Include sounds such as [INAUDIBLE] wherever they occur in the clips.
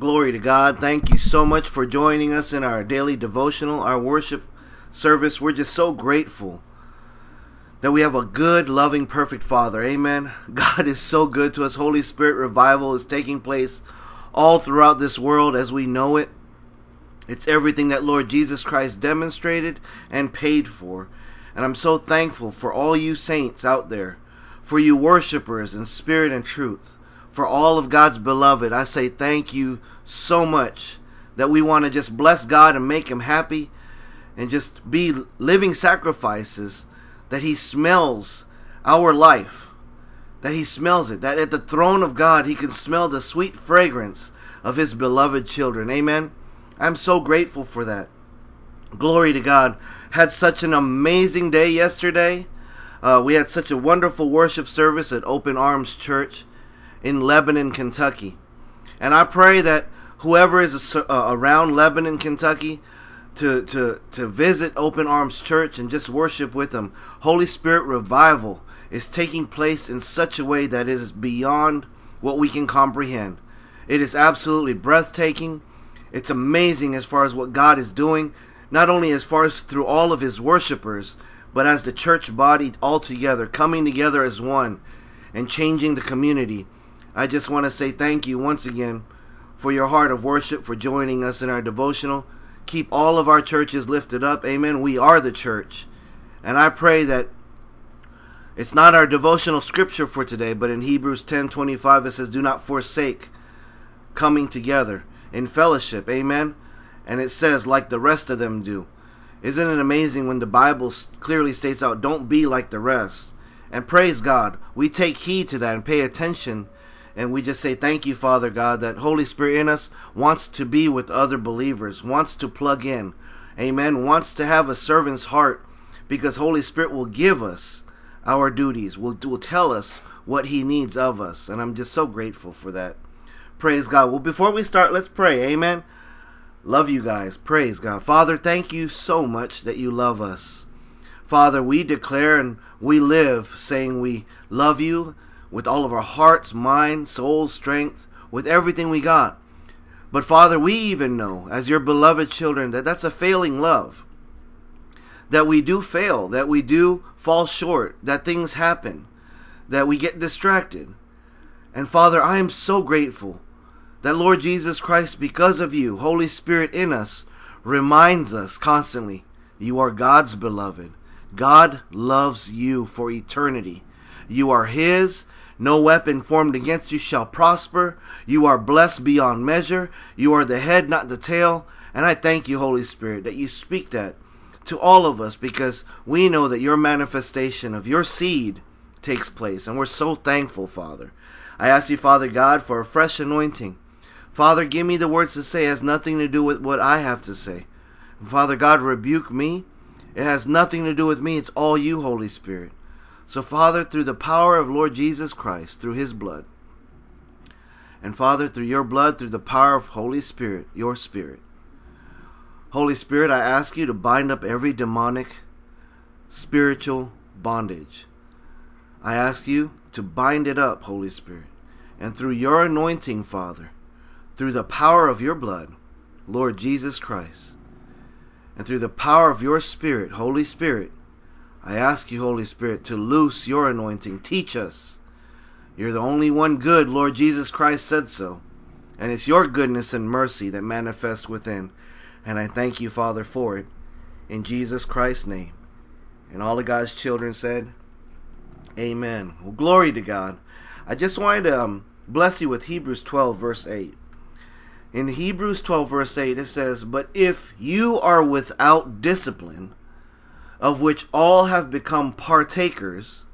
Glory to God. Thank you so much for joining us in our daily devotional, our worship service. We're just so grateful that we have a good, loving, perfect Father. Amen. [LAUGHS] God is so good to us. Holy Spirit revival is taking place all throughout this world as we know it. It's everything that Lord Jesus Christ demonstrated and paid for. And I'm so thankful for all you saints out there, for you worshipers in spirit and truth for all of God's beloved, I say thank you so much that we want to just bless God and make Him happy and just be living sacrifices that He smells our life, that He smells it, that at the throne of God He can smell the sweet fragrance of His beloved children. Amen. I'm so grateful for that. Glory to God. Had such an amazing day yesterday. Uh, we had such a wonderful worship service at Open Arms Church in Lebanon, Kentucky. And I pray that whoever is uh, around Lebanon, Kentucky, to, to, to visit Open Arms Church and just worship with them. Holy Spirit revival is taking place in such a way that is beyond what we can comprehend. It is absolutely breathtaking. It's amazing as far as what God is doing, not only as far as through all of His worshipers, but as the church body all together, coming together as one and changing the community I just want to say thank you once again for your heart of worship, for joining us in our devotional. Keep all of our churches lifted up. Amen. We are the church. And I pray that it's not our devotional scripture for today, but in Hebrews 10:25 it says do not forsake coming together in fellowship. Amen. And it says like the rest of them do. Isn't it amazing when the Bible clearly states out don't be like the rest? And praise God, we take heed to that and pay attention and we just say thank you, Father God, that Holy Spirit in us wants to be with other believers, wants to plug in. Amen. Wants to have a servant's heart because Holy Spirit will give us our duties, will, will tell us what He needs of us. And I'm just so grateful for that. Praise God. Well, before we start, let's pray. Amen. Love you guys. Praise God. Father, thank you so much that you love us. Father, we declare and we live saying we love you with all of our hearts, mind, soul, strength, with everything we got. But Father, we even know, as your beloved children, that that's a failing love. That we do fail, that we do fall short, that things happen, that we get distracted. And Father, I am so grateful that Lord Jesus Christ, because of you, Holy Spirit in us, reminds us constantly you are God's beloved. God loves you for eternity. You are His, no weapon formed against you shall prosper. You are blessed beyond measure. You are the head, not the tail. And I thank you, Holy Spirit, that you speak that to all of us because we know that your manifestation of your seed takes place. And we're so thankful, Father. I ask you, Father God, for a fresh anointing. Father, give me the words to say. It has nothing to do with what I have to say. Father God, rebuke me. It has nothing to do with me. It's all you, Holy Spirit. So, Father, through the power of Lord Jesus Christ, through his blood, and Father, through your blood, through the power of Holy Spirit, your Spirit, Holy Spirit, I ask you to bind up every demonic spiritual bondage. I ask you to bind it up, Holy Spirit. And through your anointing, Father, through the power of your blood, Lord Jesus Christ, and through the power of your Spirit, Holy Spirit, I ask you, Holy Spirit, to loose your anointing. Teach us. You're the only one good, Lord Jesus Christ said so. And it's your goodness and mercy that manifests within. And I thank you, Father, for it. In Jesus Christ's name. And all of God's children said, Amen. Well, glory to God. I just wanted to um, bless you with Hebrews 12, verse 8. In Hebrews 12, verse 8, it says, But if you are without discipline, of which all have become partakers,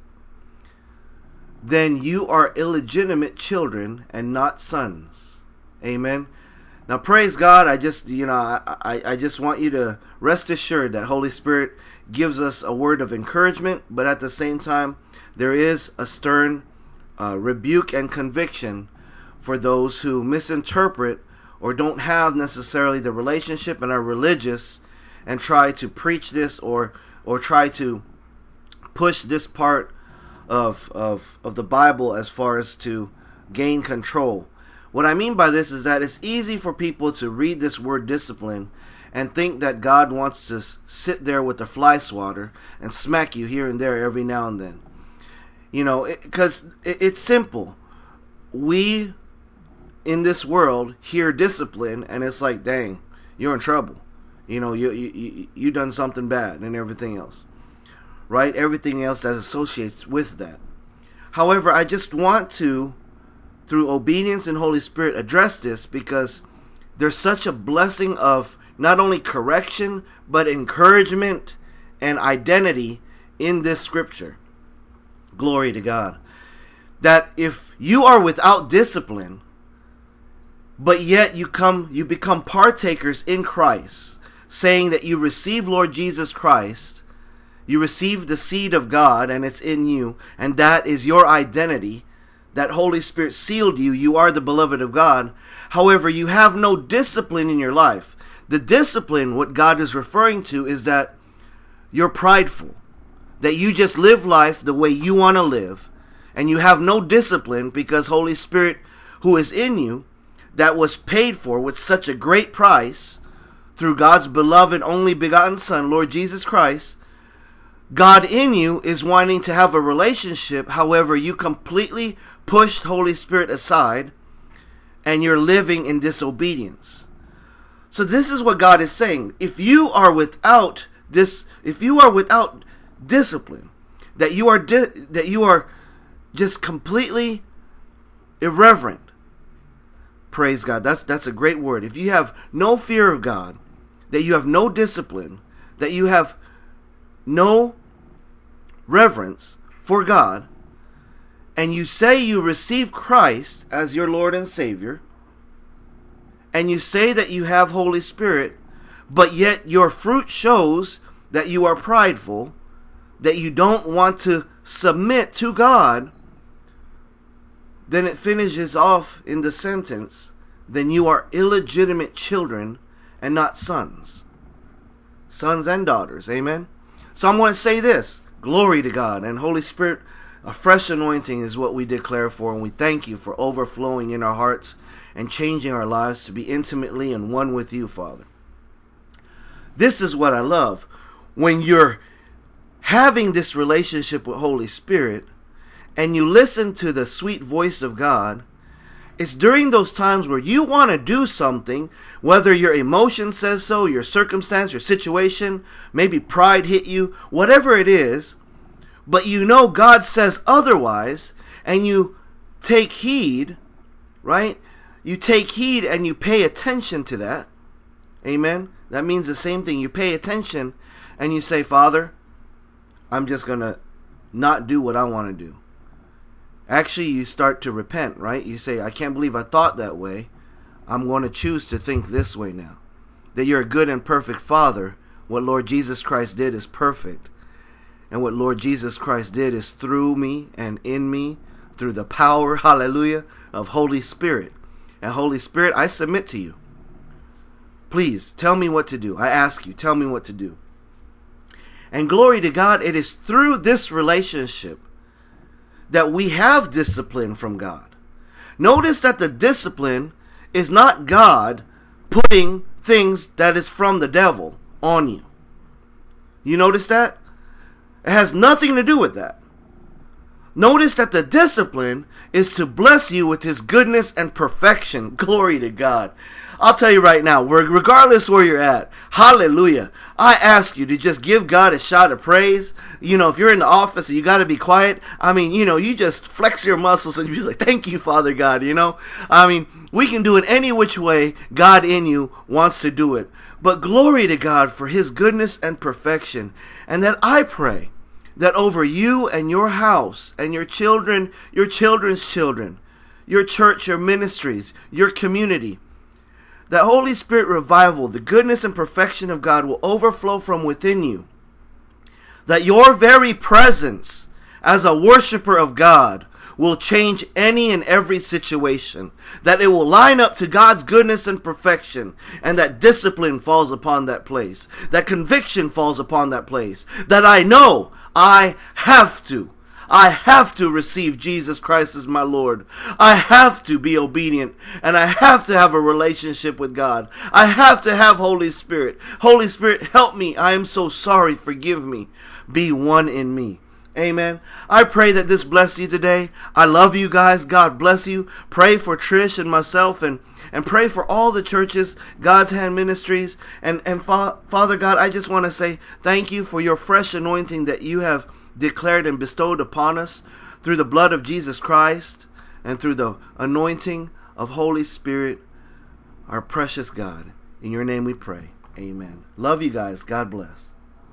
then you are illegitimate children and not sons. Amen. Now, praise God. I just, you know, I, I, just want you to rest assured that Holy Spirit gives us a word of encouragement, but at the same time, there is a stern uh, rebuke and conviction for those who misinterpret or don't have necessarily the relationship and are religious and try to preach this or or try to push this part of, of, of the Bible as far as to gain control. What I mean by this is that it's easy for people to read this word discipline and think that God wants to sit there with the fly swatter and smack you here and there every now and then. You know, because it, it, it's simple. We in this world hear discipline and it's like, dang, you're in trouble. You know, you you you done something bad and everything else, right? Everything else that associates with that. However, I just want to, through obedience and Holy Spirit, address this because there's such a blessing of not only correction but encouragement and identity in this scripture. Glory to God. That if you are without discipline, but yet you come you become partakers in Christ, saying that you receive Lord Jesus Christ, you receive the seed of God and it's in you, and that is your identity. That Holy Spirit sealed you. You are the beloved of God. However, you have no discipline in your life. The discipline, what God is referring to, is that you're prideful, that you just live life the way you want to live, and you have no discipline because Holy Spirit, who is in you, that was paid for with such a great price, through God's beloved only begotten Son, Lord Jesus Christ, God in you is wanting to have a relationship. However, you completely pushed Holy Spirit aside and you're living in disobedience. So this is what God is saying. If you are without this if you are without discipline, that you are di- that you are just completely irreverent. Praise God. That's that's a great word. If you have no fear of God, that you have no discipline, that you have no reverence for God, and you say you receive Christ as your Lord and Savior, and you say that you have Holy Spirit, but yet your fruit shows that you are prideful, that you don't want to submit to God, then it finishes off in the sentence, then you are illegitimate children and not sons. Sons and daughters. Amen. So I'm going to say this glory to God and Holy Spirit. A fresh anointing is what we declare for, and we thank you for overflowing in our hearts and changing our lives to be intimately and one with you, Father. This is what I love. When you're having this relationship with Holy Spirit and you listen to the sweet voice of God, it's during those times where you want to do something, whether your emotion says so, your circumstance, your situation, maybe pride hit you, whatever it is, but you know God says otherwise, and you take heed, right? You take heed and you pay attention to that. Amen. That means the same thing. You pay attention and you say, Father, I'm just going to not do what I want to do. Actually, you start to repent, right? You say, I can't believe I thought that way. I'm going to choose to think this way now. That you're a good and perfect Father. What Lord Jesus Christ did is perfect. And what Lord Jesus Christ did is through me and in me, through the power, [LAUGHS] hallelujah, of Holy Spirit. And Holy Spirit, I submit to you. Please tell me what to do. I ask you, tell me what to do. And glory to God, it is through this relationship that we have discipline from God. Notice that the discipline is not God putting things that is from the devil on you. You notice that? It has nothing to do with that. Notice that the discipline is to bless you with his goodness and perfection. [LAUGHS] Glory to God. I'll tell you right now, regardless where you're at, hallelujah. I ask you to just give God a shout of praise. You know, if you're in the office and you got to be quiet, I mean, you know, you just flex your muscles and [LAUGHS] you be like, thank you, Father God, you know? I mean, we can do it any which way God in you wants to do it. But glory to God for his goodness and perfection. And that I pray that over you and your house and your children, your children's children, your church, your ministries, your community, that Holy Spirit revival, the goodness and perfection of God will overflow from within you. That your very presence as a worshiper of God will change any and every situation. That it will line up to God's goodness and perfection. And that discipline falls upon that place. That conviction falls upon that place. That I know I have to. I have to receive Jesus Christ as my Lord. I have to be obedient and I have to have a relationship with God. I have to have Holy Spirit. Holy Spirit, help me. I am so sorry. Forgive me. Be one in me. Amen. I pray that this bless you today. I love you guys. God bless you. Pray for Trish and myself and and pray for all the churches, God's Hand Ministries. And, and Fa- Father God, I just want to say thank you for your fresh anointing that you have declared and bestowed upon us through the blood of Jesus Christ and through the anointing of Holy Spirit, our precious God. In your name we pray. Amen. Love you guys. God bless.